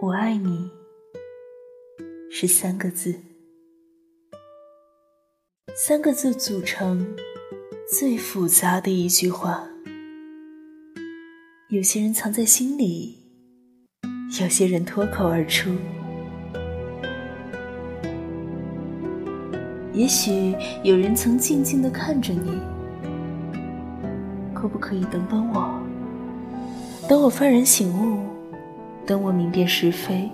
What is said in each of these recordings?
我爱你是三个字，三个字组成最复杂的一句话。有些人藏在心里，有些人脱口而出。也许有人曾静静的看着你，可不可以等等我？等我幡然醒悟，等我明辨是非，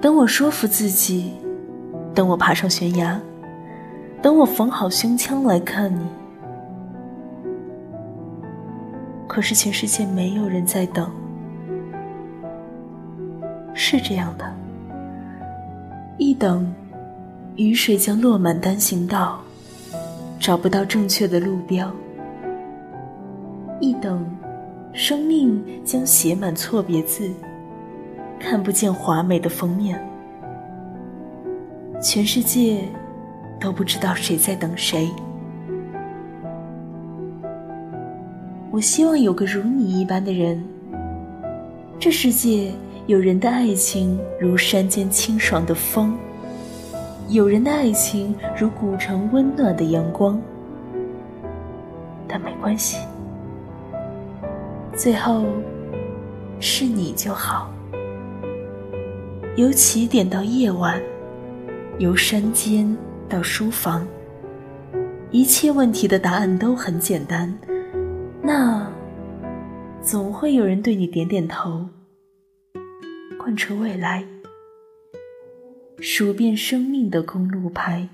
等我说服自己，等我爬上悬崖，等我缝好胸腔来看你。可是全世界没有人在等，是这样的，一等。雨水将落满单行道，找不到正确的路标。一等，生命将写满错别字，看不见华美的封面。全世界都不知道谁在等谁。我希望有个如你一般的人。这世界有人的爱情如山间清爽的风。有人的爱情如古城温暖的阳光，但没关系，最后是你就好。由起点到夜晚，由山间到书房，一切问题的答案都很简单。那总会有人对你点点头，贯彻未来。数遍生命的公路牌。